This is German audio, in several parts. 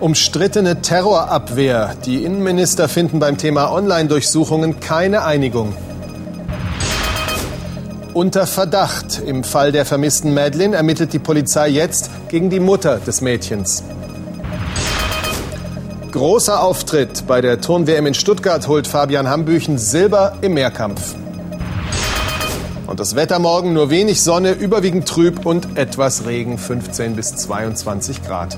Umstrittene Terrorabwehr. Die Innenminister finden beim Thema Online-Durchsuchungen keine Einigung. Unter Verdacht. Im Fall der vermissten Madeline ermittelt die Polizei jetzt gegen die Mutter des Mädchens. Großer Auftritt bei der Turn-WM in Stuttgart holt Fabian Hambüchen Silber im Mehrkampf. Und das Wetter morgen nur wenig Sonne, überwiegend trüb und etwas Regen, 15 bis 22 Grad.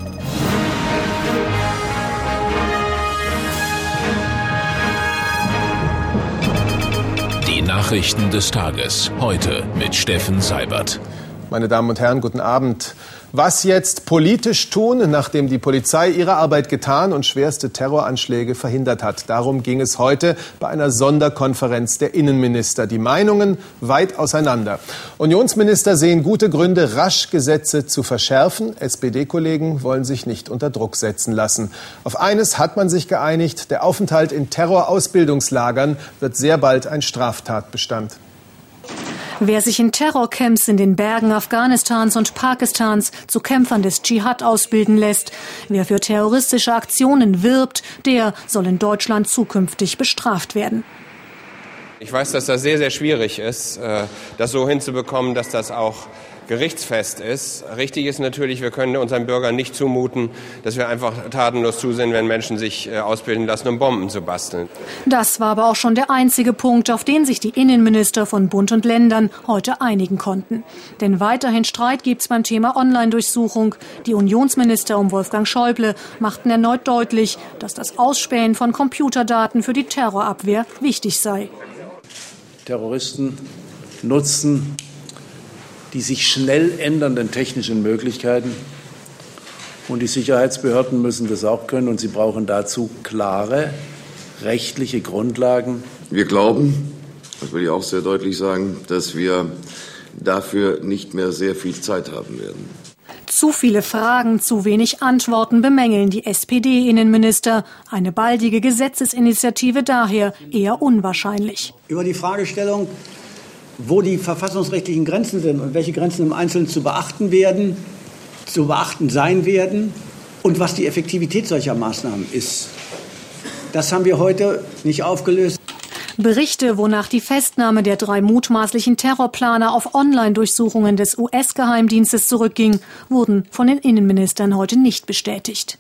Nachrichten des Tages heute mit Steffen Seibert. Meine Damen und Herren, guten Abend. Was jetzt politisch tun, nachdem die Polizei ihre Arbeit getan und schwerste Terroranschläge verhindert hat? Darum ging es heute bei einer Sonderkonferenz der Innenminister. Die Meinungen weit auseinander. Unionsminister sehen gute Gründe, rasch Gesetze zu verschärfen. SPD-Kollegen wollen sich nicht unter Druck setzen lassen. Auf eines hat man sich geeinigt. Der Aufenthalt in Terrorausbildungslagern wird sehr bald ein Straftatbestand. Wer sich in Terrorcamps in den Bergen Afghanistans und Pakistans zu Kämpfern des Dschihad ausbilden lässt, wer für terroristische Aktionen wirbt, der soll in Deutschland zukünftig bestraft werden. Ich weiß, dass das sehr, sehr schwierig ist, äh, das so hinzubekommen, dass das auch gerichtsfest ist. Richtig ist natürlich, wir können unseren Bürgern nicht zumuten, dass wir einfach tatenlos zusehen, wenn Menschen sich äh, ausbilden lassen, um Bomben zu basteln. Das war aber auch schon der einzige Punkt, auf den sich die Innenminister von Bund und Ländern heute einigen konnten. Denn weiterhin Streit gibt es beim Thema Online-Durchsuchung. Die Unionsminister um Wolfgang Schäuble machten erneut deutlich, dass das Ausspähen von Computerdaten für die Terrorabwehr wichtig sei. Terroristen nutzen die sich schnell ändernden technischen Möglichkeiten. Und die Sicherheitsbehörden müssen das auch können und sie brauchen dazu klare rechtliche Grundlagen. Wir glauben, das will ich auch sehr deutlich sagen, dass wir dafür nicht mehr sehr viel Zeit haben werden. Zu viele Fragen, zu wenig Antworten bemängeln die SPD-Innenminister. Eine baldige Gesetzesinitiative daher eher unwahrscheinlich. Über die Fragestellung, wo die verfassungsrechtlichen Grenzen sind und welche Grenzen im Einzelnen zu beachten werden, zu beachten sein werden und was die Effektivität solcher Maßnahmen ist. Das haben wir heute nicht aufgelöst. Berichte, wonach die Festnahme der drei mutmaßlichen Terrorplaner auf Online-Durchsuchungen des US-Geheimdienstes zurückging, wurden von den Innenministern heute nicht bestätigt.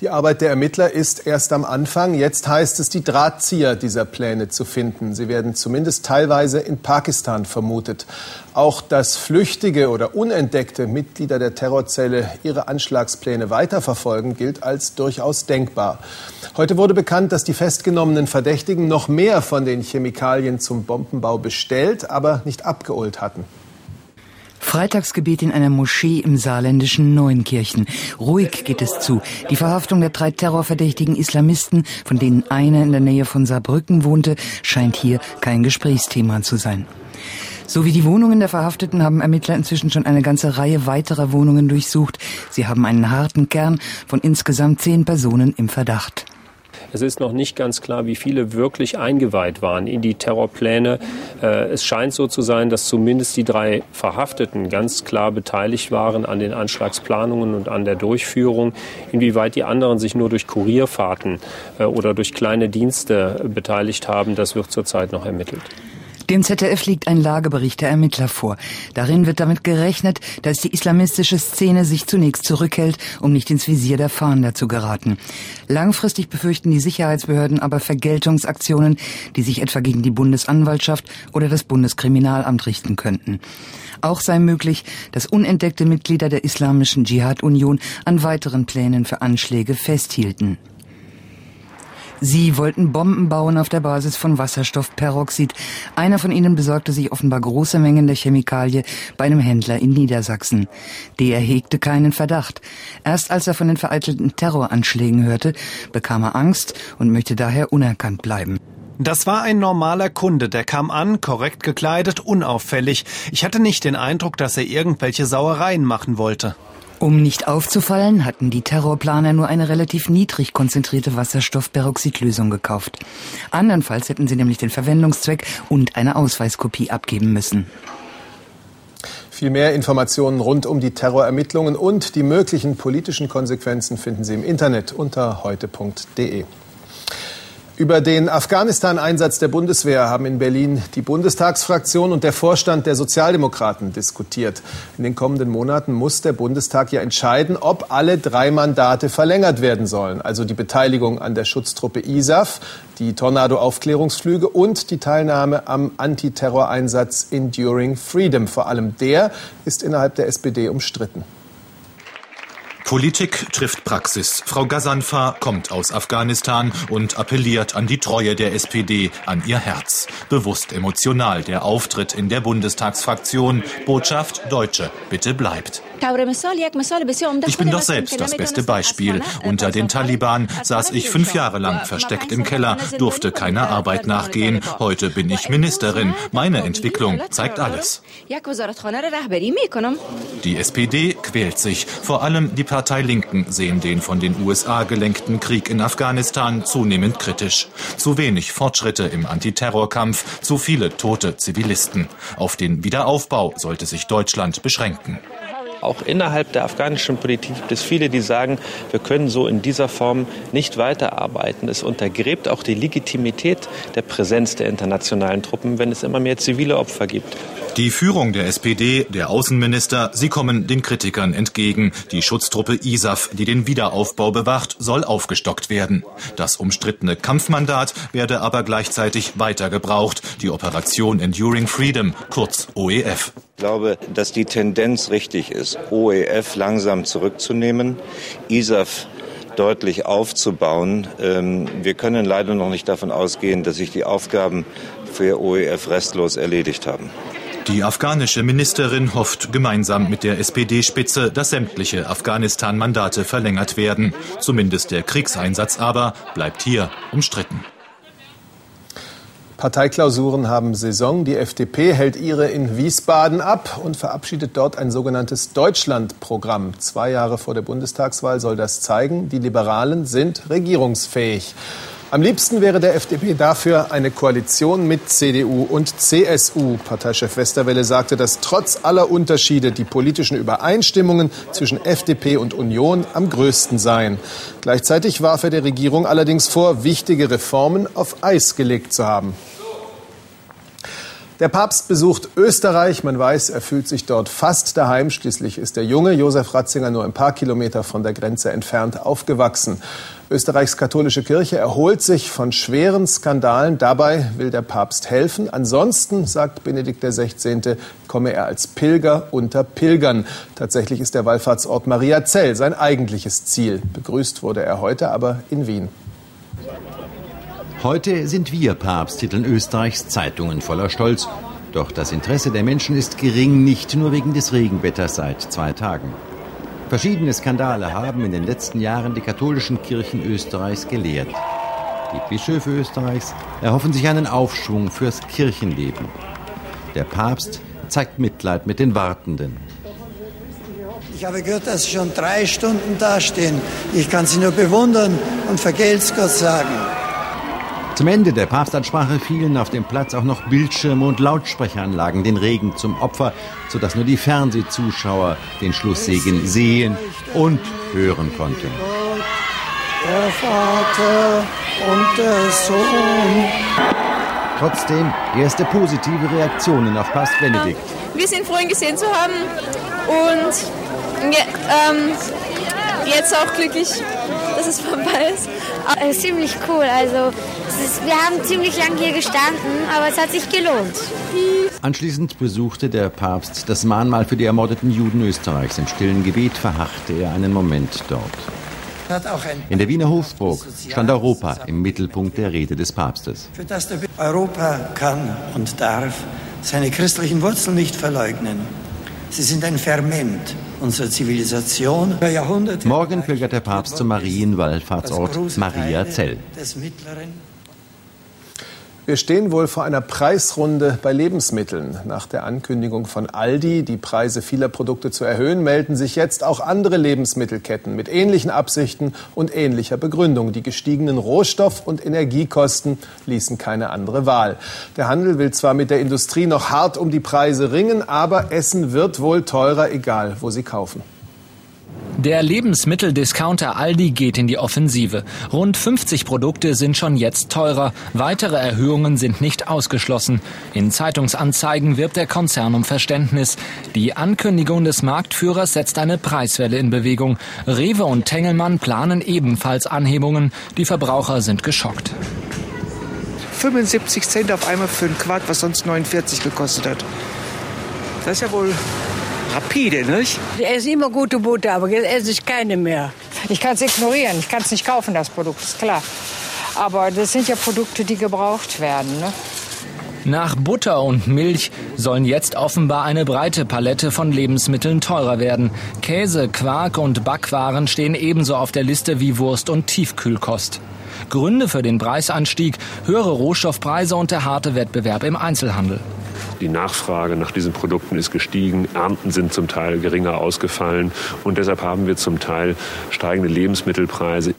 Die Arbeit der Ermittler ist erst am Anfang. Jetzt heißt es, die Drahtzieher dieser Pläne zu finden. Sie werden zumindest teilweise in Pakistan vermutet. Auch dass flüchtige oder unentdeckte Mitglieder der Terrorzelle ihre Anschlagspläne weiterverfolgen, gilt als durchaus denkbar. Heute wurde bekannt, dass die festgenommenen Verdächtigen noch mehr von den Chemikalien zum Bombenbau bestellt, aber nicht abgeholt hatten. Freitagsgebet in einer Moschee im saarländischen Neunkirchen. Ruhig geht es zu. Die Verhaftung der drei terrorverdächtigen Islamisten, von denen einer in der Nähe von Saarbrücken wohnte, scheint hier kein Gesprächsthema zu sein. So wie die Wohnungen der Verhafteten haben Ermittler inzwischen schon eine ganze Reihe weiterer Wohnungen durchsucht. Sie haben einen harten Kern von insgesamt zehn Personen im Verdacht. Es ist noch nicht ganz klar, wie viele wirklich eingeweiht waren in die Terrorpläne. Äh, es scheint so zu sein, dass zumindest die drei Verhafteten ganz klar beteiligt waren an den Anschlagsplanungen und an der Durchführung. Inwieweit die anderen sich nur durch Kurierfahrten äh, oder durch kleine Dienste beteiligt haben, das wird zurzeit noch ermittelt. Dem ZDF liegt ein Lagebericht der Ermittler vor. Darin wird damit gerechnet, dass die islamistische Szene sich zunächst zurückhält, um nicht ins Visier der Fahnder zu geraten. Langfristig befürchten die Sicherheitsbehörden aber Vergeltungsaktionen, die sich etwa gegen die Bundesanwaltschaft oder das Bundeskriminalamt richten könnten. Auch sei möglich, dass unentdeckte Mitglieder der Islamischen Dschihad-Union an weiteren Plänen für Anschläge festhielten. Sie wollten Bomben bauen auf der Basis von Wasserstoffperoxid. Einer von ihnen besorgte sich offenbar große Mengen der Chemikalie bei einem Händler in Niedersachsen. Der hegte keinen Verdacht. Erst als er von den vereitelten Terroranschlägen hörte, bekam er Angst und möchte daher unerkannt bleiben. Das war ein normaler Kunde, der kam an, korrekt gekleidet, unauffällig. Ich hatte nicht den Eindruck, dass er irgendwelche Sauereien machen wollte. Um nicht aufzufallen, hatten die Terrorplaner nur eine relativ niedrig konzentrierte Wasserstoffperoxidlösung gekauft. Andernfalls hätten sie nämlich den Verwendungszweck und eine Ausweiskopie abgeben müssen. Viel mehr Informationen rund um die Terrorermittlungen und die möglichen politischen Konsequenzen finden Sie im Internet unter heute.de. Über den Afghanistan-Einsatz der Bundeswehr haben in Berlin die Bundestagsfraktion und der Vorstand der Sozialdemokraten diskutiert. In den kommenden Monaten muss der Bundestag ja entscheiden, ob alle drei Mandate verlängert werden sollen. Also die Beteiligung an der Schutztruppe ISAF, die Tornado-Aufklärungsflüge und die Teilnahme am Antiterroreinsatz Enduring Freedom. Vor allem der ist innerhalb der SPD umstritten. Politik trifft Praxis. Frau Gazanfa kommt aus Afghanistan und appelliert an die Treue der SPD, an ihr Herz. Bewusst emotional der Auftritt in der Bundestagsfraktion. Botschaft Deutsche, bitte bleibt. Ich bin doch selbst das beste Beispiel. Unter den Taliban saß ich fünf Jahre lang versteckt im Keller, durfte keiner Arbeit nachgehen. Heute bin ich Ministerin. Meine Entwicklung zeigt alles. Die SPD quält sich. Vor allem die Partei Linken sehen den von den USA gelenkten Krieg in Afghanistan zunehmend kritisch. Zu wenig Fortschritte im Antiterrorkampf, zu viele tote Zivilisten. Auf den Wiederaufbau sollte sich Deutschland beschränken. Auch innerhalb der afghanischen Politik gibt es viele, die sagen, wir können so in dieser Form nicht weiterarbeiten. Es untergräbt auch die Legitimität der Präsenz der internationalen Truppen, wenn es immer mehr zivile Opfer gibt. Die Führung der SPD, der Außenminister, sie kommen den Kritikern entgegen. Die Schutztruppe ISAF, die den Wiederaufbau bewacht, soll aufgestockt werden. Das umstrittene Kampfmandat werde aber gleichzeitig weiter gebraucht. Die Operation Enduring Freedom, kurz OEF. Ich glaube, dass die Tendenz richtig ist, OEF langsam zurückzunehmen, ISAF deutlich aufzubauen. Ähm, wir können leider noch nicht davon ausgehen, dass sich die Aufgaben für OEF restlos erledigt haben. Die afghanische Ministerin hofft gemeinsam mit der SPD-Spitze, dass sämtliche Afghanistan-Mandate verlängert werden. Zumindest der Kriegseinsatz aber bleibt hier umstritten. Parteiklausuren haben Saison. Die FDP hält ihre in Wiesbaden ab und verabschiedet dort ein sogenanntes Deutschlandprogramm. Zwei Jahre vor der Bundestagswahl soll das zeigen, die Liberalen sind regierungsfähig. Am liebsten wäre der FDP dafür eine Koalition mit CDU und CSU. Parteichef Westerwelle sagte, dass trotz aller Unterschiede die politischen Übereinstimmungen zwischen FDP und Union am größten seien. Gleichzeitig warf er der Regierung allerdings vor, wichtige Reformen auf Eis gelegt zu haben. Der Papst besucht Österreich. Man weiß, er fühlt sich dort fast daheim. Schließlich ist der junge Josef Ratzinger nur ein paar Kilometer von der Grenze entfernt aufgewachsen. Österreichs katholische Kirche erholt sich von schweren Skandalen. Dabei will der Papst helfen. Ansonsten, sagt Benedikt XVI., komme er als Pilger unter Pilgern. Tatsächlich ist der Wallfahrtsort Mariazell sein eigentliches Ziel. Begrüßt wurde er heute aber in Wien. Heute sind wir Papst, titeln Österreichs Zeitungen voller Stolz. Doch das Interesse der Menschen ist gering, nicht nur wegen des Regenwetters seit zwei Tagen. Verschiedene Skandale haben in den letzten Jahren die katholischen Kirchen Österreichs gelehrt. Die Bischöfe Österreichs erhoffen sich einen Aufschwung fürs Kirchenleben. Der Papst zeigt Mitleid mit den Wartenden. Ich habe gehört, dass Sie schon drei Stunden dastehen. Ich kann Sie nur bewundern und vergelt's Gott sagen. Zum Ende der Papstansprache fielen auf dem Platz auch noch Bildschirme und Lautsprecheranlagen den Regen zum Opfer, sodass nur die Fernsehzuschauer den Schlusssegen sehen und hören konnten. Der Vater und der Sohn. Trotzdem erste positive Reaktionen auf Papst Benedikt. Wir sind froh, ihn gesehen zu haben und ähm, jetzt auch glücklich, dass es vorbei ist. Äh, ziemlich cool. Also ist, wir haben ziemlich lange hier gestanden, aber es hat sich gelohnt. Anschließend besuchte der Papst das Mahnmal für die ermordeten Juden Österreichs. Im stillen Gebet verharrte er einen Moment dort. In der Wiener Hofburg stand Europa im Mittelpunkt der Rede des Papstes. Für das Europa kann und darf seine christlichen Wurzeln nicht verleugnen. Sie sind ein Ferment unserer Zivilisation. Morgen pilgert der Papst zum Marienwallfahrtsort Maria Zell. Wir stehen wohl vor einer Preisrunde bei Lebensmitteln. Nach der Ankündigung von Aldi, die Preise vieler Produkte zu erhöhen, melden sich jetzt auch andere Lebensmittelketten mit ähnlichen Absichten und ähnlicher Begründung. Die gestiegenen Rohstoff- und Energiekosten ließen keine andere Wahl. Der Handel will zwar mit der Industrie noch hart um die Preise ringen, aber Essen wird wohl teurer, egal wo sie kaufen. Der Lebensmitteldiscounter Aldi geht in die Offensive. Rund 50 Produkte sind schon jetzt teurer. Weitere Erhöhungen sind nicht ausgeschlossen. In Zeitungsanzeigen wirbt der Konzern um Verständnis. Die Ankündigung des Marktführers setzt eine Preiswelle in Bewegung. Rewe und Tengelmann planen ebenfalls Anhebungen. Die Verbraucher sind geschockt. 75 Cent auf einmal für ein Quad, was sonst 49 gekostet hat. Das ist ja wohl rapide, nicht? Ich esse immer gute Butter, aber jetzt esse ich keine mehr. Ich kann es ignorieren, ich kann es nicht kaufen, das Produkt, ist klar. Aber das sind ja Produkte, die gebraucht werden. Ne? Nach Butter und Milch sollen jetzt offenbar eine breite Palette von Lebensmitteln teurer werden. Käse, Quark und Backwaren stehen ebenso auf der Liste wie Wurst und Tiefkühlkost. Gründe für den Preisanstieg, höhere Rohstoffpreise und der harte Wettbewerb im Einzelhandel. Die Nachfrage nach diesen Produkten ist gestiegen, Ernten sind zum Teil geringer ausgefallen und deshalb haben wir zum Teil steigende Lebensmittelpreise.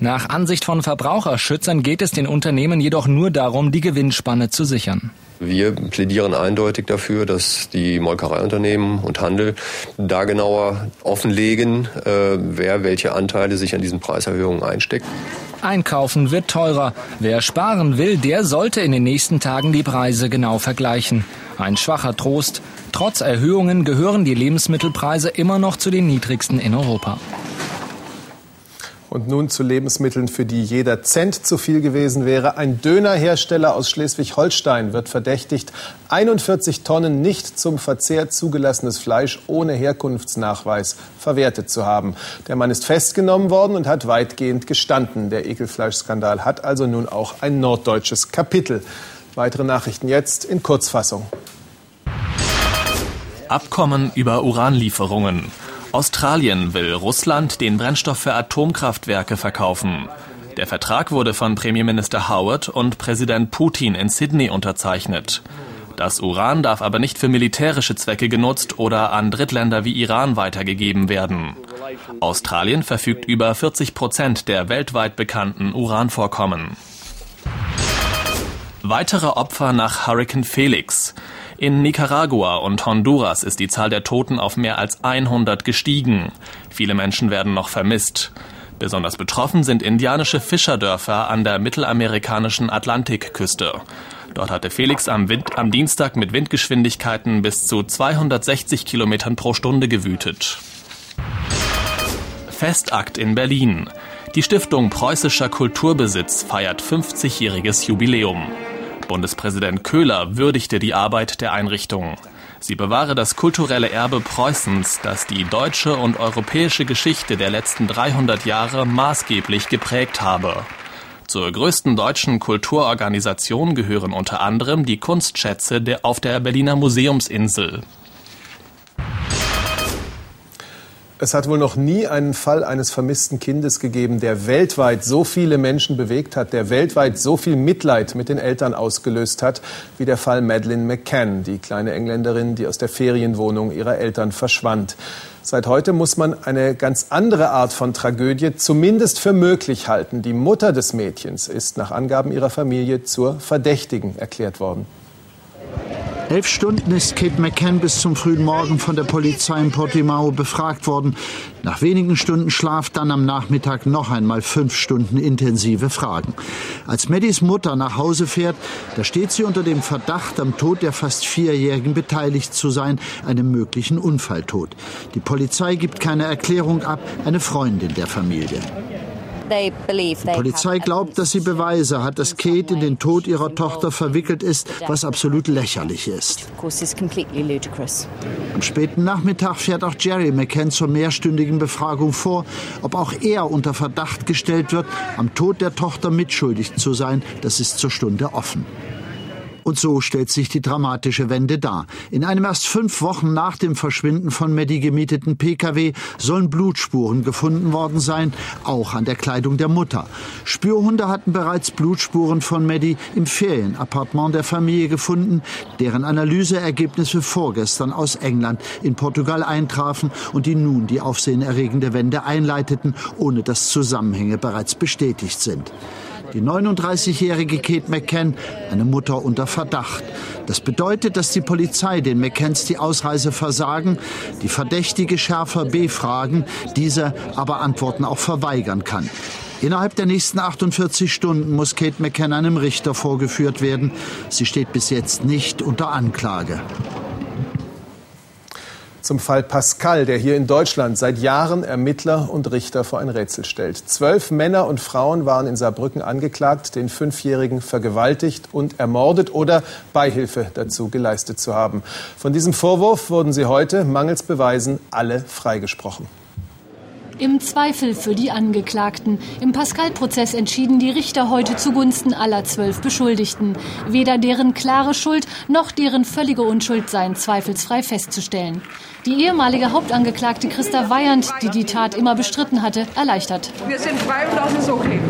Nach Ansicht von Verbraucherschützern geht es den Unternehmen jedoch nur darum, die Gewinnspanne zu sichern. Wir plädieren eindeutig dafür, dass die Molkereiunternehmen und Handel da genauer offenlegen, äh, wer welche Anteile sich an diesen Preiserhöhungen einsteckt. Einkaufen wird teurer. Wer sparen will, der sollte in den nächsten Tagen die Preise genau vergleichen. Ein schwacher Trost. Trotz Erhöhungen gehören die Lebensmittelpreise immer noch zu den niedrigsten in Europa. Und nun zu Lebensmitteln, für die jeder Cent zu viel gewesen wäre. Ein Dönerhersteller aus Schleswig-Holstein wird verdächtigt, 41 Tonnen nicht zum Verzehr zugelassenes Fleisch ohne Herkunftsnachweis verwertet zu haben. Der Mann ist festgenommen worden und hat weitgehend gestanden. Der Ekelfleischskandal hat also nun auch ein norddeutsches Kapitel. Weitere Nachrichten jetzt in Kurzfassung. Abkommen über Uranlieferungen. Australien will Russland den Brennstoff für Atomkraftwerke verkaufen. Der Vertrag wurde von Premierminister Howard und Präsident Putin in Sydney unterzeichnet. Das Uran darf aber nicht für militärische Zwecke genutzt oder an Drittländer wie Iran weitergegeben werden. Australien verfügt über 40 Prozent der weltweit bekannten Uranvorkommen. Weitere Opfer nach Hurricane Felix. In Nicaragua und Honduras ist die Zahl der Toten auf mehr als 100 gestiegen. Viele Menschen werden noch vermisst. Besonders betroffen sind indianische Fischerdörfer an der mittelamerikanischen Atlantikküste. Dort hatte Felix am, Wind, am Dienstag mit Windgeschwindigkeiten bis zu 260 Kilometern pro Stunde gewütet. Festakt in Berlin. Die Stiftung Preußischer Kulturbesitz feiert 50-jähriges Jubiläum. Bundespräsident Köhler würdigte die Arbeit der Einrichtung. Sie bewahre das kulturelle Erbe Preußens, das die deutsche und europäische Geschichte der letzten 300 Jahre maßgeblich geprägt habe. Zur größten deutschen Kulturorganisation gehören unter anderem die Kunstschätze auf der Berliner Museumsinsel. Es hat wohl noch nie einen Fall eines vermissten Kindes gegeben, der weltweit so viele Menschen bewegt hat, der weltweit so viel Mitleid mit den Eltern ausgelöst hat, wie der Fall Madeleine McCann, die kleine Engländerin, die aus der Ferienwohnung ihrer Eltern verschwand. Seit heute muss man eine ganz andere Art von Tragödie zumindest für möglich halten. Die Mutter des Mädchens ist nach Angaben ihrer Familie zur Verdächtigen erklärt worden. Elf Stunden ist Kate McCann bis zum frühen Morgen von der Polizei in Portimao befragt worden. Nach wenigen Stunden Schlaf dann am Nachmittag noch einmal fünf Stunden intensive Fragen. Als Maddys Mutter nach Hause fährt, da steht sie unter dem Verdacht, am Tod der fast Vierjährigen beteiligt zu sein, einem möglichen Unfalltod. Die Polizei gibt keine Erklärung ab, eine Freundin der Familie. Die Polizei glaubt, dass sie Beweise hat, dass Kate in den Tod ihrer Tochter verwickelt ist, was absolut lächerlich ist. Am späten Nachmittag fährt auch Jerry McCann zur mehrstündigen Befragung vor, ob auch er unter Verdacht gestellt wird, am Tod der Tochter mitschuldig zu sein. Das ist zur Stunde offen. Und so stellt sich die dramatische Wende dar. In einem erst fünf Wochen nach dem Verschwinden von Maddie gemieteten Pkw sollen Blutspuren gefunden worden sein, auch an der Kleidung der Mutter. Spürhunde hatten bereits Blutspuren von Maddie im Ferienappartement der Familie gefunden, deren Analyseergebnisse vorgestern aus England in Portugal eintrafen und die nun die aufsehenerregende Wende einleiteten, ohne dass Zusammenhänge bereits bestätigt sind. Die 39-jährige Kate McCann, eine Mutter unter Verdacht. Das bedeutet, dass die Polizei den McCanns die Ausreise versagen, die Verdächtige schärfer befragen, diese aber Antworten auch verweigern kann. Innerhalb der nächsten 48 Stunden muss Kate McCann einem Richter vorgeführt werden. Sie steht bis jetzt nicht unter Anklage zum Fall Pascal, der hier in Deutschland seit Jahren Ermittler und Richter vor ein Rätsel stellt. Zwölf Männer und Frauen waren in Saarbrücken angeklagt, den Fünfjährigen vergewaltigt und ermordet oder Beihilfe dazu geleistet zu haben. Von diesem Vorwurf wurden sie heute mangels Beweisen alle freigesprochen. Im Zweifel für die Angeklagten. Im Pascal-Prozess entschieden die Richter heute zugunsten aller zwölf Beschuldigten. Weder deren klare Schuld noch deren völlige Unschuld seien zweifelsfrei festzustellen. Die ehemalige Hauptangeklagte Christa Weyand, die die Tat immer bestritten hatte, erleichtert. Wir sind frei und das ist okay.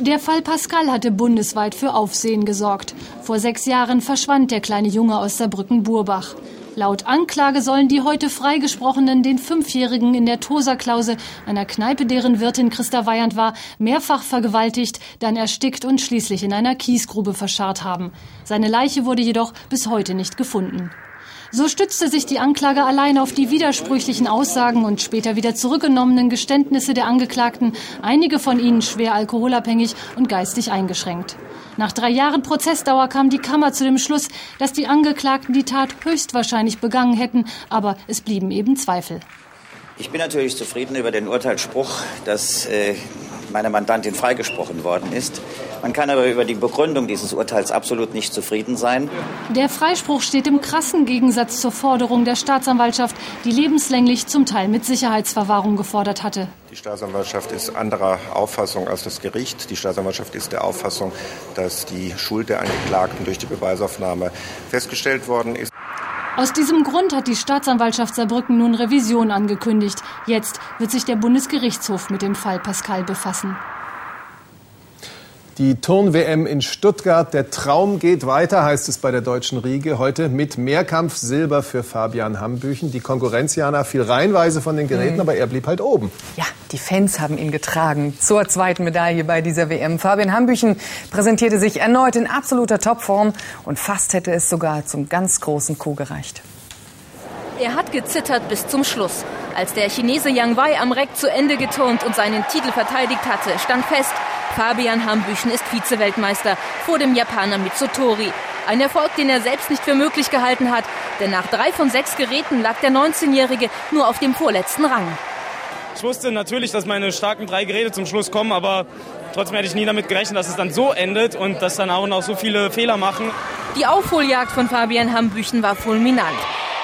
Der Fall Pascal hatte bundesweit für Aufsehen gesorgt. Vor sechs Jahren verschwand der kleine Junge aus Saarbrücken-Burbach. Laut Anklage sollen die heute freigesprochenen den Fünfjährigen in der Tosa-Klause, einer Kneipe, deren Wirtin Christa Weyand war, mehrfach vergewaltigt, dann erstickt und schließlich in einer Kiesgrube verscharrt haben. Seine Leiche wurde jedoch bis heute nicht gefunden. So stützte sich die Anklage allein auf die widersprüchlichen Aussagen und später wieder zurückgenommenen Geständnisse der Angeklagten, einige von ihnen schwer alkoholabhängig und geistig eingeschränkt. Nach drei Jahren Prozessdauer kam die Kammer zu dem Schluss, dass die Angeklagten die Tat höchstwahrscheinlich begangen hätten, aber es blieben eben Zweifel. Ich bin natürlich zufrieden über den Urteilsspruch, dass äh, meine Mandantin freigesprochen worden ist. Man kann aber über die Begründung dieses Urteils absolut nicht zufrieden sein. Der Freispruch steht im krassen Gegensatz zur Forderung der Staatsanwaltschaft, die lebenslänglich zum Teil mit Sicherheitsverwahrung gefordert hatte. Die Staatsanwaltschaft ist anderer Auffassung als das Gericht. Die Staatsanwaltschaft ist der Auffassung, dass die Schuld der Angeklagten durch die Beweisaufnahme festgestellt worden ist. Aus diesem Grund hat die Staatsanwaltschaft Saarbrücken nun Revision angekündigt. Jetzt wird sich der Bundesgerichtshof mit dem Fall Pascal befassen. Die Turn-WM in Stuttgart, der Traum geht weiter, heißt es bei der deutschen Riege. Heute mit Mehrkampf Silber für Fabian Hambüchen. Die Konkurrenz, Jana, fiel reihenweise von den Geräten, mhm. aber er blieb halt oben. Ja, die Fans haben ihn getragen zur zweiten Medaille bei dieser WM. Fabian Hambüchen präsentierte sich erneut in absoluter Topform und fast hätte es sogar zum ganz großen Coup gereicht. Er hat gezittert bis zum Schluss. Als der Chinese Yang Wei am Reck zu Ende geturnt und seinen Titel verteidigt hatte, stand fest, Fabian Hambüchen ist Vize-Weltmeister vor dem Japaner Mitsutori. Ein Erfolg, den er selbst nicht für möglich gehalten hat, denn nach drei von sechs Geräten lag der 19-Jährige nur auf dem vorletzten Rang. Ich wusste natürlich, dass meine starken drei Geräte zum Schluss kommen, aber trotzdem hätte ich nie damit gerechnet, dass es dann so endet und dass dann auch noch so viele Fehler machen. Die Aufholjagd von Fabian Hambüchen war fulminant.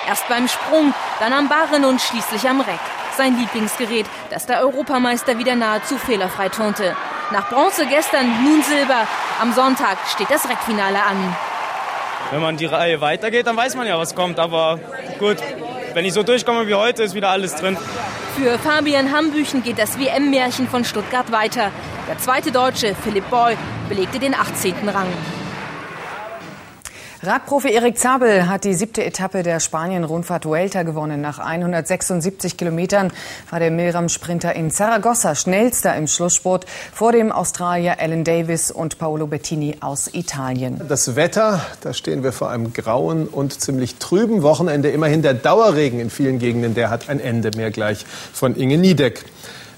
Erst beim Sprung, dann am Barren und schließlich am Reck. Sein Lieblingsgerät, das der Europameister wieder nahezu fehlerfrei turnte. Nach Bronze gestern, nun Silber. Am Sonntag steht das Reckfinale an. Wenn man die Reihe weitergeht, dann weiß man ja, was kommt. Aber gut, wenn ich so durchkomme wie heute, ist wieder alles drin. Für Fabian Hambüchen geht das WM-Märchen von Stuttgart weiter. Der zweite Deutsche, Philipp Boy, belegte den 18. Rang. Radprofi Erik Zabel hat die siebte Etappe der Spanien-Rundfahrt Vuelta gewonnen. Nach 176 Kilometern war der Milram-Sprinter in Zaragoza schnellster im Schlusssport vor dem Australier Alan Davis und Paolo Bettini aus Italien. Das Wetter, da stehen wir vor einem grauen und ziemlich trüben Wochenende. Immerhin der Dauerregen in vielen Gegenden, der hat ein Ende. Mehr gleich von Inge Niedeck.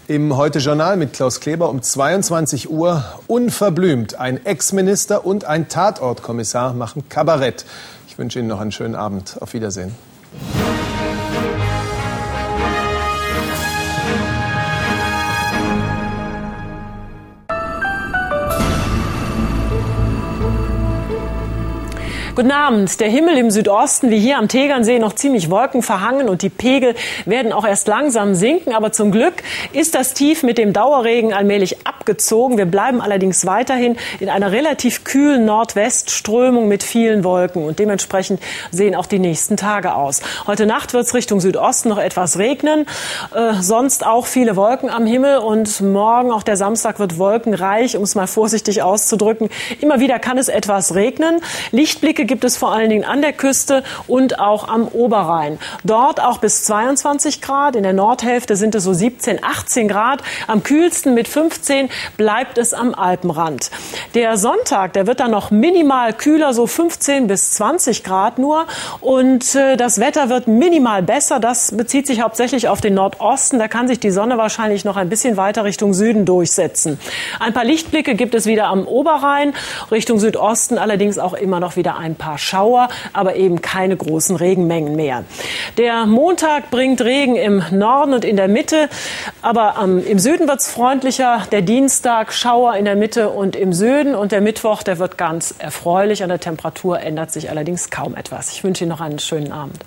Im Heute-Journal mit Klaus Kleber um 22 Uhr unverblümt. Ein Ex-Minister und ein Tatortkommissar machen Kabarett. Ich wünsche Ihnen noch einen schönen Abend. Auf Wiedersehen. Guten Abend. Der Himmel im Südosten, wie hier am Tegernsee, noch ziemlich wolkenverhangen und die Pegel werden auch erst langsam sinken. Aber zum Glück ist das Tief mit dem Dauerregen allmählich abgezogen. Wir bleiben allerdings weiterhin in einer relativ kühlen Nordwestströmung mit vielen Wolken und dementsprechend sehen auch die nächsten Tage aus. Heute Nacht wird es Richtung Südosten noch etwas regnen, äh, sonst auch viele Wolken am Himmel und morgen, auch der Samstag, wird wolkenreich, um es mal vorsichtig auszudrücken. Immer wieder kann es etwas regnen. Lichtblicke gibt es vor allen Dingen an der Küste und auch am Oberrhein. Dort auch bis 22 Grad. In der Nordhälfte sind es so 17, 18 Grad. Am kühlsten mit 15 bleibt es am Alpenrand. Der Sonntag, der wird dann noch minimal kühler, so 15 bis 20 Grad nur. Und äh, das Wetter wird minimal besser. Das bezieht sich hauptsächlich auf den Nordosten. Da kann sich die Sonne wahrscheinlich noch ein bisschen weiter Richtung Süden durchsetzen. Ein paar Lichtblicke gibt es wieder am Oberrhein. Richtung Südosten allerdings auch immer noch wieder ein paar Schauer, aber eben keine großen Regenmengen mehr. Der Montag bringt Regen im Norden und in der Mitte, aber ähm, im Süden wird es freundlicher. Der Dienstag Schauer in der Mitte und im Süden und der Mittwoch, der wird ganz erfreulich. An der Temperatur ändert sich allerdings kaum etwas. Ich wünsche Ihnen noch einen schönen Abend.